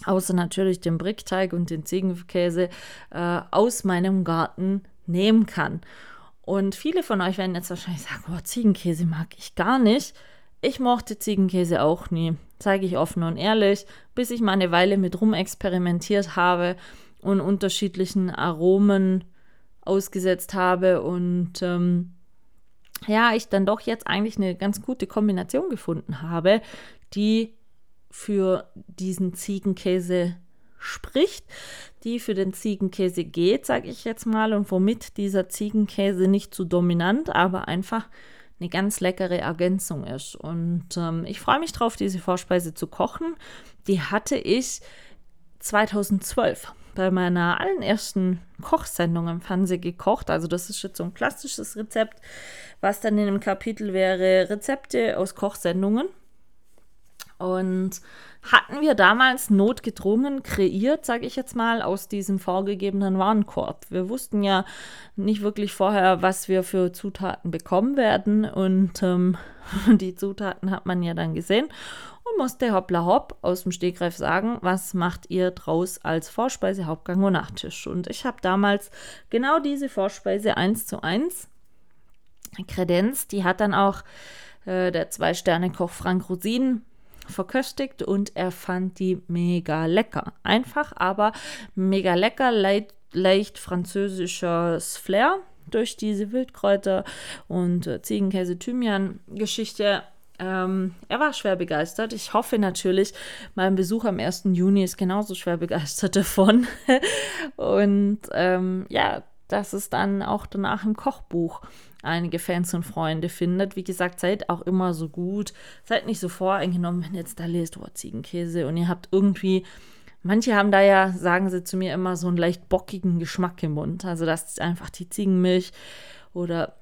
außer natürlich dem Brickteig und den Ziegenkäse äh, aus meinem Garten nehmen kann. Und viele von euch werden jetzt wahrscheinlich sagen, oh, Ziegenkäse mag ich gar nicht. Ich mochte Ziegenkäse auch nie, zeige ich offen und ehrlich, bis ich mal eine Weile mit rumexperimentiert habe und unterschiedlichen Aromen ausgesetzt habe und ähm, ja, ich dann doch jetzt eigentlich eine ganz gute Kombination gefunden habe, die für diesen Ziegenkäse spricht, die für den Ziegenkäse geht, sage ich jetzt mal, und womit dieser Ziegenkäse nicht zu dominant, aber einfach eine ganz leckere Ergänzung ist. Und ähm, ich freue mich drauf, diese Vorspeise zu kochen. Die hatte ich 2012 bei meiner allerersten Kochsendung im Fernsehen gekocht. Also das ist jetzt so ein klassisches Rezept, was dann in einem Kapitel wäre Rezepte aus Kochsendungen. Und hatten wir damals notgedrungen kreiert, sage ich jetzt mal, aus diesem vorgegebenen Warenkorb. Wir wussten ja nicht wirklich vorher, was wir für Zutaten bekommen werden und ähm, die Zutaten hat man ja dann gesehen und musste hoppla hopp aus dem Stegreif sagen, was macht ihr draus als Vorspeise, Hauptgang und Nachtisch. Und ich habe damals genau diese Vorspeise eins zu eins kredenzt. Die hat dann auch äh, der Zwei-Sterne-Koch Frank Rosin verköstigt und er fand die mega lecker. Einfach, aber mega lecker, leicht, leicht französisches Flair durch diese Wildkräuter und äh, Ziegenkäse-Thymian-Geschichte. Ähm, er war schwer begeistert. Ich hoffe natürlich, mein Besuch am 1. Juni ist genauso schwer begeistert davon. und ähm, ja, dass es dann auch danach im Kochbuch einige Fans und Freunde findet. Wie gesagt, seid auch immer so gut. Seid nicht so voreingenommen, wenn ihr jetzt da lest, oh, Ziegenkäse und ihr habt irgendwie, manche haben da ja, sagen sie zu mir immer, so einen leicht bockigen Geschmack im Mund. Also, dass einfach die Ziegenmilch oder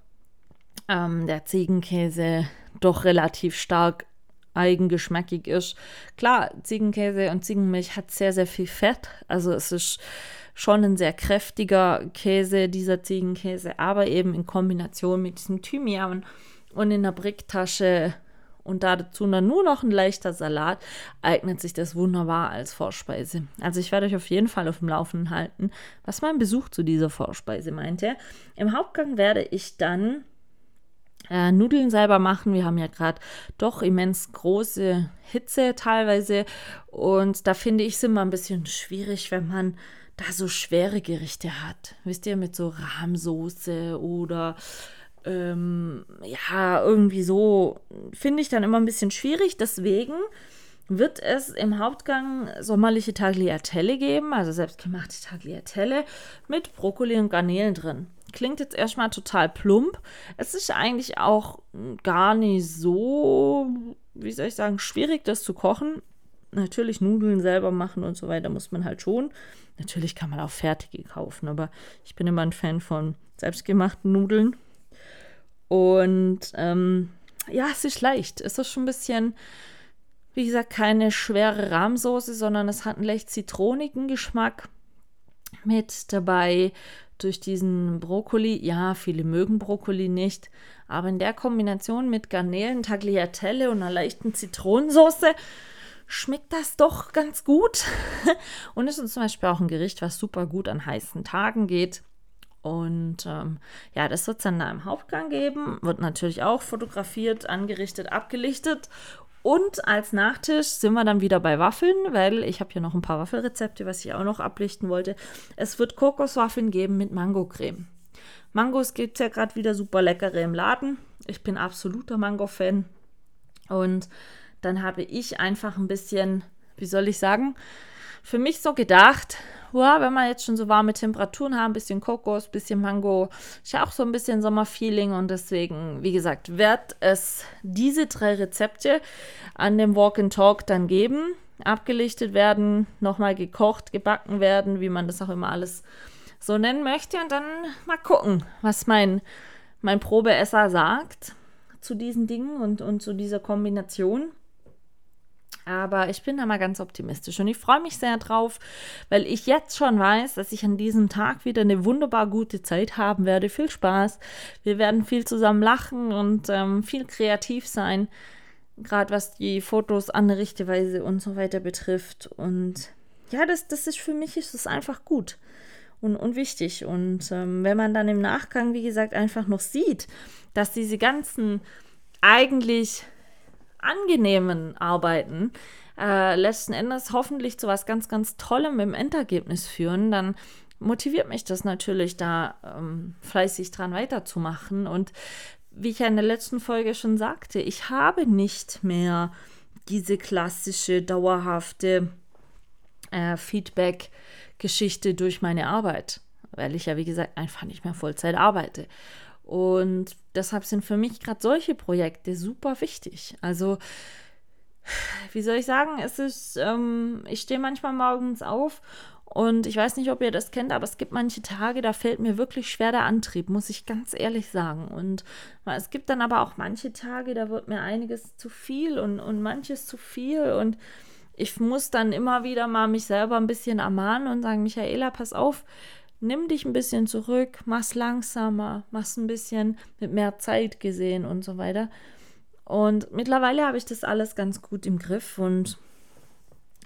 ähm, der Ziegenkäse doch relativ stark eigengeschmackig ist. Klar, Ziegenkäse und Ziegenmilch hat sehr, sehr viel Fett. Also es ist schon ein sehr kräftiger Käse, dieser Ziegenkäse, aber eben in Kombination mit diesem Thymian und in der Bricktasche und dazu dann nur noch ein leichter Salat, eignet sich das wunderbar als Vorspeise. Also ich werde euch auf jeden Fall auf dem Laufenden halten, was mein Besuch zu dieser Vorspeise meinte. Im Hauptgang werde ich dann äh, Nudeln selber machen. Wir haben ja gerade doch immens große Hitze teilweise und da finde ich es immer ein bisschen schwierig, wenn man da so schwere Gerichte hat. Wisst ihr, mit so Rahmsoße oder ähm, ja, irgendwie so, finde ich dann immer ein bisschen schwierig. Deswegen wird es im Hauptgang sommerliche Tagliatelle geben, also selbstgemachte Tagliatelle mit Brokkoli und Garnelen drin. Klingt jetzt erstmal total plump. Es ist eigentlich auch gar nicht so, wie soll ich sagen, schwierig, das zu kochen. Natürlich Nudeln selber machen und so weiter muss man halt schon. Natürlich kann man auch fertige kaufen, aber ich bin immer ein Fan von selbstgemachten Nudeln. Und ähm, ja, es ist leicht. Es ist schon ein bisschen, wie gesagt, keine schwere Rahmsoße, sondern es hat einen leicht zitronigen Geschmack mit dabei durch diesen Brokkoli. Ja, viele mögen Brokkoli nicht, aber in der Kombination mit Garnelen, Tagliatelle und einer leichten Zitronensoße schmeckt das doch ganz gut. Und ist zum Beispiel auch ein Gericht, was super gut an heißen Tagen geht. Und ähm, ja, das wird es dann da im Hauptgang geben. Wird natürlich auch fotografiert, angerichtet, abgelichtet. Und als Nachtisch sind wir dann wieder bei Waffeln, weil ich habe hier noch ein paar Waffelrezepte, was ich auch noch ablichten wollte. Es wird Kokoswaffeln geben mit Mangocreme. Mangos gibt es ja gerade wieder super leckere im Laden. Ich bin absoluter Mango-Fan. Und dann habe ich einfach ein bisschen, wie soll ich sagen, für mich so gedacht, wow, wenn wir jetzt schon so warme Temperaturen haben, bisschen Kokos, bisschen Mango, ist ja auch so ein bisschen Sommerfeeling und deswegen, wie gesagt, wird es diese drei Rezepte an dem Walk and Talk dann geben, abgelichtet werden, nochmal gekocht, gebacken werden, wie man das auch immer alles so nennen möchte und dann mal gucken, was mein, mein Probeesser sagt zu diesen Dingen und, und zu dieser Kombination. Aber ich bin da mal ganz optimistisch und ich freue mich sehr drauf, weil ich jetzt schon weiß, dass ich an diesem Tag wieder eine wunderbar gute Zeit haben werde. Viel Spaß. Wir werden viel zusammen lachen und ähm, viel kreativ sein, gerade was die Fotos, Anrichteweise und so weiter betrifft. Und ja, das, das ist für mich ist es einfach gut und, und wichtig. Und ähm, wenn man dann im Nachgang, wie gesagt, einfach noch sieht, dass diese ganzen eigentlich angenehmen Arbeiten äh, letzten Endes hoffentlich zu was ganz, ganz Tollem im Endergebnis führen, dann motiviert mich das natürlich, da ähm, fleißig dran weiterzumachen. Und wie ich ja in der letzten Folge schon sagte, ich habe nicht mehr diese klassische, dauerhafte äh, Feedback-Geschichte durch meine Arbeit, weil ich ja, wie gesagt, einfach nicht mehr Vollzeit arbeite. Und deshalb sind für mich gerade solche Projekte super wichtig. Also, wie soll ich sagen, es ist, ähm, ich stehe manchmal morgens auf und ich weiß nicht, ob ihr das kennt, aber es gibt manche Tage, da fällt mir wirklich schwer der Antrieb, muss ich ganz ehrlich sagen. Und es gibt dann aber auch manche Tage, da wird mir einiges zu viel und, und manches zu viel und ich muss dann immer wieder mal mich selber ein bisschen ermahnen und sagen, Michaela, pass auf, nimm dich ein bisschen zurück, mach's langsamer, mach's ein bisschen mit mehr Zeit gesehen und so weiter. Und mittlerweile habe ich das alles ganz gut im Griff und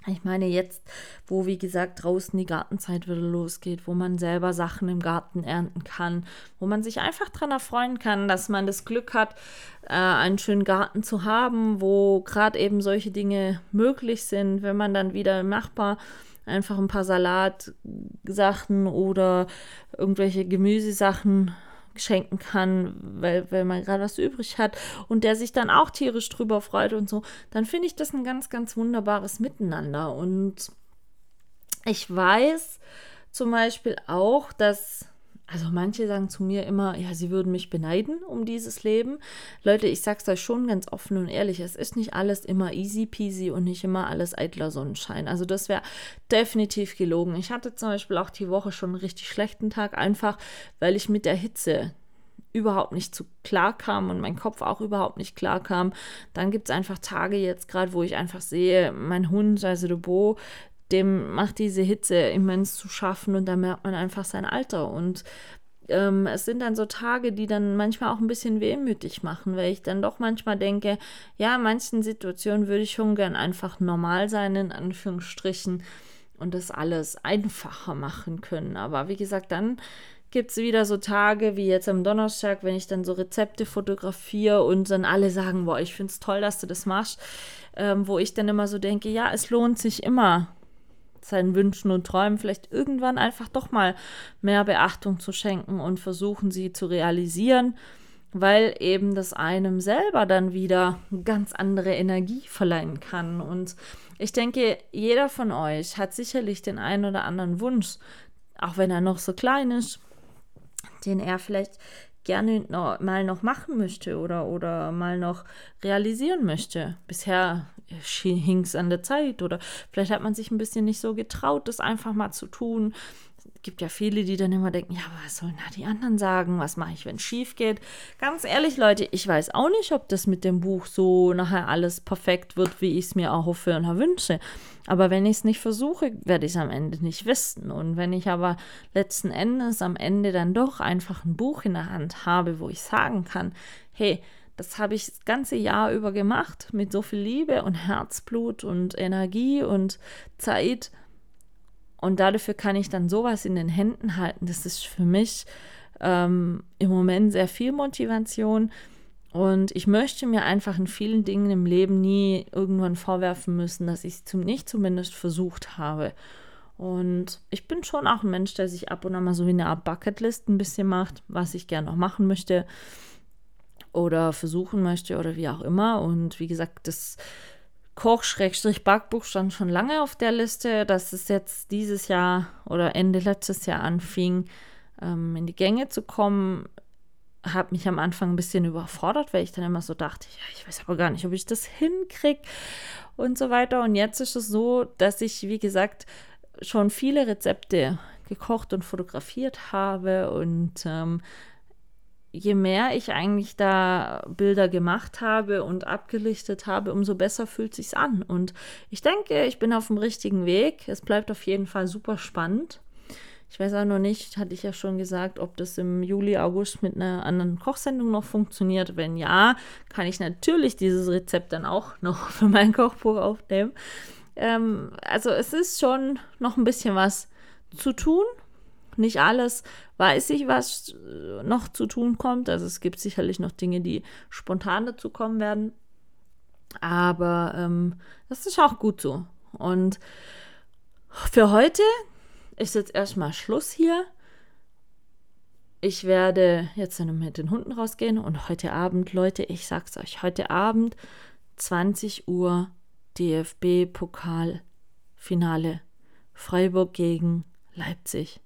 Ich meine jetzt, wo wie gesagt draußen die Gartenzeit wieder losgeht, wo man selber Sachen im Garten ernten kann, wo man sich einfach daran erfreuen kann, dass man das Glück hat, äh, einen schönen Garten zu haben, wo gerade eben solche Dinge möglich sind, wenn man dann wieder im Nachbar einfach ein paar Salatsachen oder irgendwelche Gemüsesachen schenken kann, weil, weil man gerade was übrig hat und der sich dann auch tierisch drüber freut und so, dann finde ich das ein ganz, ganz wunderbares Miteinander. Und ich weiß zum Beispiel auch, dass also manche sagen zu mir immer, ja, sie würden mich beneiden um dieses Leben. Leute, ich sag's euch schon ganz offen und ehrlich, es ist nicht alles immer easy peasy und nicht immer alles eitler Sonnenschein. Also das wäre definitiv gelogen. Ich hatte zum Beispiel auch die Woche schon einen richtig schlechten Tag, einfach weil ich mit der Hitze überhaupt nicht zu klar kam und mein Kopf auch überhaupt nicht klar kam. Dann gibt es einfach Tage jetzt gerade, wo ich einfach sehe, mein Hund, also der Bo, dem macht diese Hitze immens zu schaffen und da merkt man einfach sein Alter. Und ähm, es sind dann so Tage, die dann manchmal auch ein bisschen wehmütig machen, weil ich dann doch manchmal denke, ja, in manchen Situationen würde ich schon gern einfach normal sein, in Anführungsstrichen, und das alles einfacher machen können. Aber wie gesagt, dann gibt es wieder so Tage wie jetzt am Donnerstag, wenn ich dann so Rezepte fotografiere und dann alle sagen, boah, ich finde es toll, dass du das machst, ähm, wo ich dann immer so denke, ja, es lohnt sich immer, seinen Wünschen und Träumen vielleicht irgendwann einfach doch mal mehr Beachtung zu schenken und versuchen, sie zu realisieren, weil eben das einem selber dann wieder ganz andere Energie verleihen kann. Und ich denke, jeder von euch hat sicherlich den einen oder anderen Wunsch, auch wenn er noch so klein ist, den er vielleicht gerne noch, mal noch machen möchte oder, oder mal noch realisieren möchte. Bisher hing es an der Zeit oder vielleicht hat man sich ein bisschen nicht so getraut, das einfach mal zu tun. Es gibt ja viele, die dann immer denken, ja, was sollen da die anderen sagen? Was mache ich, wenn es schief geht? Ganz ehrlich, Leute, ich weiß auch nicht, ob das mit dem Buch so nachher alles perfekt wird, wie ich es mir auch hoffe und wünsche. Aber wenn ich es nicht versuche, werde ich es am Ende nicht wissen. Und wenn ich aber letzten Endes am Ende dann doch einfach ein Buch in der Hand habe, wo ich sagen kann, hey, das habe ich das ganze Jahr über gemacht mit so viel Liebe und Herzblut und Energie und Zeit und dafür kann ich dann sowas in den Händen halten. Das ist für mich ähm, im Moment sehr viel Motivation. Und ich möchte mir einfach in vielen Dingen im Leben nie irgendwann vorwerfen müssen, dass ich es zum, nicht zumindest versucht habe. Und ich bin schon auch ein Mensch, der sich ab und an mal so wie eine Art Bucketlist ein bisschen macht, was ich gerne noch machen möchte oder versuchen möchte oder wie auch immer. Und wie gesagt, das Koch-Backbuch stand schon lange auf der Liste, dass es jetzt dieses Jahr oder Ende letztes Jahr anfing, ähm, in die Gänge zu kommen, hat mich am Anfang ein bisschen überfordert, weil ich dann immer so dachte, ja, ich weiß aber gar nicht, ob ich das hinkriege und so weiter. Und jetzt ist es so, dass ich, wie gesagt, schon viele Rezepte gekocht und fotografiert habe und ähm, je mehr ich eigentlich da Bilder gemacht habe und abgelichtet habe, umso besser fühlt sich's an. Und ich denke, ich bin auf dem richtigen Weg. Es bleibt auf jeden Fall super spannend. Ich weiß auch noch nicht, hatte ich ja schon gesagt, ob das im Juli, August mit einer anderen Kochsendung noch funktioniert. Wenn ja, kann ich natürlich dieses Rezept dann auch noch für mein Kochbuch aufnehmen. Ähm, also es ist schon noch ein bisschen was zu tun nicht alles weiß ich, was äh, noch zu tun kommt. Also es gibt sicherlich noch Dinge, die spontan dazu kommen werden. Aber ähm, das ist auch gut so. Und für heute ist jetzt erstmal Schluss hier. Ich werde jetzt mit den Hunden rausgehen und heute Abend, Leute, ich sag's euch, heute Abend 20 Uhr DFB-Pokalfinale Freiburg gegen Leipzig.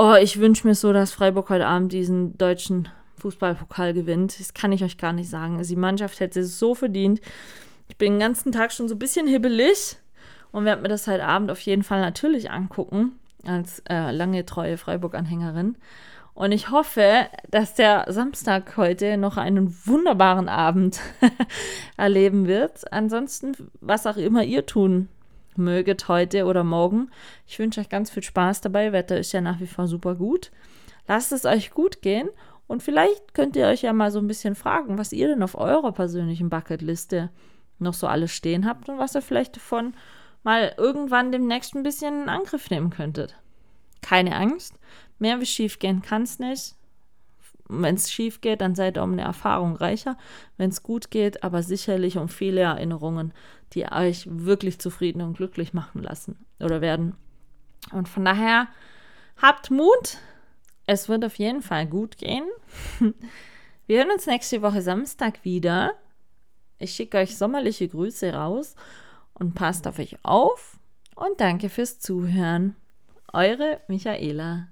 Oh, ich wünsche mir so, dass Freiburg heute Abend diesen deutschen Fußballpokal gewinnt. Das kann ich euch gar nicht sagen. Also die Mannschaft hätte es so verdient. Ich bin den ganzen Tag schon so ein bisschen hibbelig und werde mir das heute Abend auf jeden Fall natürlich angucken, als äh, lange treue Freiburg-Anhängerin. Und ich hoffe, dass der Samstag heute noch einen wunderbaren Abend erleben wird. Ansonsten, was auch immer ihr tun möget heute oder morgen. Ich wünsche euch ganz viel Spaß dabei. Wetter ist ja nach wie vor super gut. Lasst es euch gut gehen und vielleicht könnt ihr euch ja mal so ein bisschen fragen, was ihr denn auf eurer persönlichen Bucketliste noch so alles stehen habt und was ihr vielleicht davon mal irgendwann demnächst ein bisschen in Angriff nehmen könntet. Keine Angst, mehr wie schief gehen kann es nicht. Wenn es schief geht, dann seid ihr um eine Erfahrung reicher. Wenn es gut geht, aber sicherlich um viele Erinnerungen, die euch wirklich zufrieden und glücklich machen lassen oder werden. Und von daher habt Mut. Es wird auf jeden Fall gut gehen. Wir hören uns nächste Woche Samstag wieder. Ich schicke euch sommerliche Grüße raus und passt auf euch auf. Und danke fürs Zuhören. Eure Michaela.